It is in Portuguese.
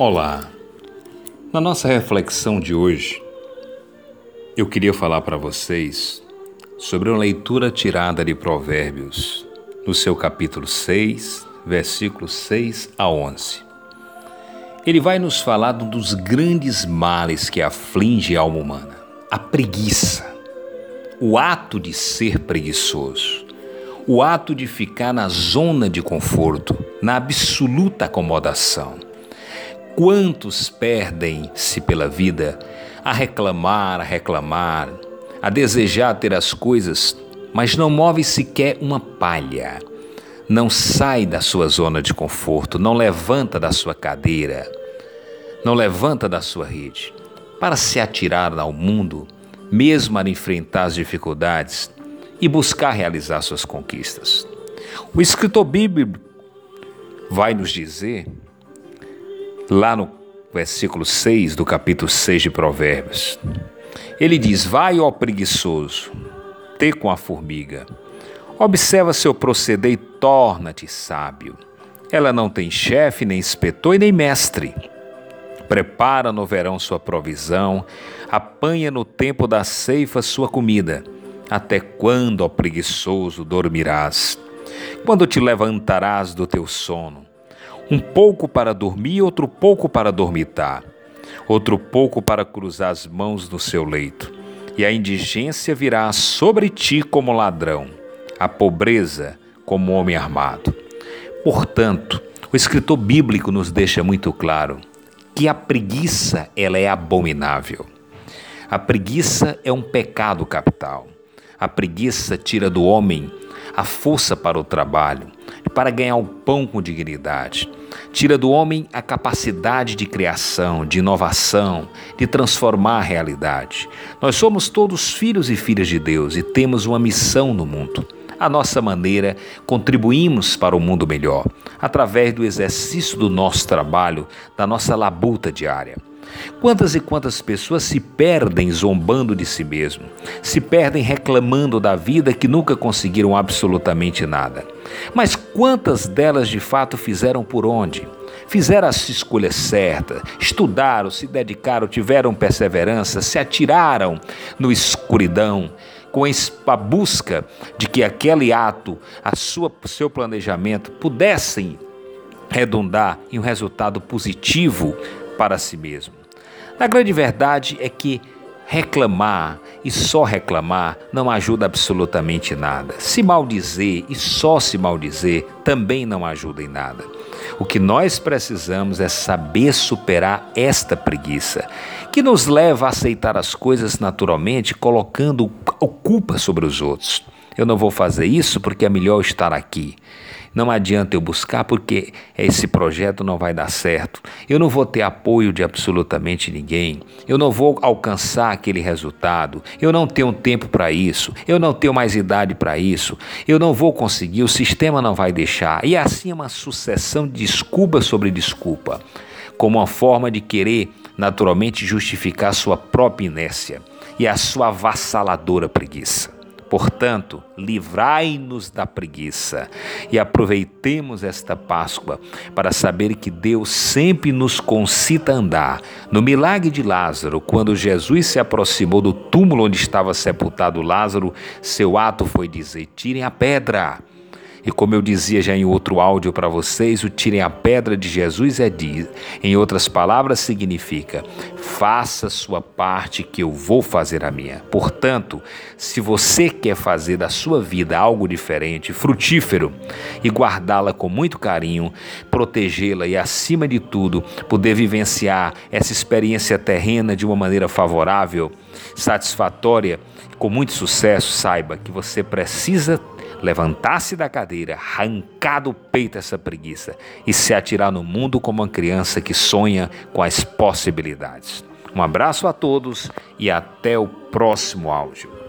Olá! Na nossa reflexão de hoje, eu queria falar para vocês sobre uma leitura tirada de Provérbios, no seu capítulo 6, versículos 6 a 11. Ele vai nos falar de um dos grandes males que aflige a alma humana: a preguiça, o ato de ser preguiçoso, o ato de ficar na zona de conforto, na absoluta acomodação Quantos perdem-se pela vida a reclamar, a reclamar, a desejar ter as coisas, mas não move sequer uma palha. Não sai da sua zona de conforto, não levanta da sua cadeira, não levanta da sua rede para se atirar ao mundo, mesmo a enfrentar as dificuldades e buscar realizar suas conquistas. O escritor bíblico vai nos dizer lá no versículo 6 do capítulo 6 de Provérbios. Ele diz: Vai, ó preguiçoso, ter com a formiga. Observa seu proceder e torna-te sábio. Ela não tem chefe, nem inspetor e nem mestre. Prepara no verão sua provisão, apanha no tempo da ceifa sua comida. Até quando, ó preguiçoso, dormirás? Quando te levantarás do teu sono? Um pouco para dormir, outro pouco para dormitar, outro pouco para cruzar as mãos no seu leito. E a indigência virá sobre ti como ladrão, a pobreza como homem armado. Portanto, o escritor bíblico nos deixa muito claro que a preguiça ela é abominável. A preguiça é um pecado capital. A preguiça tira do homem a força para o trabalho, para ganhar o pão com dignidade. Tira do homem a capacidade de criação, de inovação, de transformar a realidade. Nós somos todos filhos e filhas de Deus e temos uma missão no mundo. A nossa maneira, contribuímos para o mundo melhor, através do exercício do nosso trabalho, da nossa labuta diária. Quantas e quantas pessoas se perdem zombando de si mesmo, se perdem reclamando da vida que nunca conseguiram absolutamente nada. Mas quantas delas de fato fizeram por onde? Fizeram a escolha certa, estudaram, se dedicaram, tiveram perseverança, se atiraram no escuridão, com a busca de que aquele ato, a sua seu planejamento pudessem redundar em um resultado positivo para si mesmo. A grande verdade é que reclamar e só reclamar não ajuda absolutamente nada. Se maldizer e só se maldizer também não ajuda em nada. O que nós precisamos é saber superar esta preguiça, que nos leva a aceitar as coisas naturalmente, colocando culpa sobre os outros. Eu não vou fazer isso porque é melhor estar aqui. Não adianta eu buscar porque esse projeto não vai dar certo. Eu não vou ter apoio de absolutamente ninguém. Eu não vou alcançar aquele resultado. Eu não tenho tempo para isso. Eu não tenho mais idade para isso. Eu não vou conseguir. O sistema não vai deixar. E assim é uma sucessão de desculpa sobre desculpa, como uma forma de querer naturalmente justificar sua própria inércia e a sua avassaladora preguiça. Portanto, livrai-nos da preguiça e aproveitemos esta Páscoa para saber que Deus sempre nos concita a andar. No milagre de Lázaro, quando Jesus se aproximou do túmulo onde estava sepultado Lázaro, seu ato foi dizer: tirem a pedra. E como eu dizia já em outro áudio para vocês, o tirem a pedra de Jesus é em outras palavras, significa: faça sua parte que eu vou fazer a minha. Portanto, se você quer fazer da sua vida algo diferente, frutífero e guardá-la com muito carinho, protegê-la e acima de tudo, poder vivenciar essa experiência terrena de uma maneira favorável, satisfatória, com muito sucesso, saiba que você precisa levantar-se da cadeira, arrancar do peito essa preguiça e se atirar no mundo como uma criança que sonha com as possibilidades. Um abraço a todos e até o próximo áudio.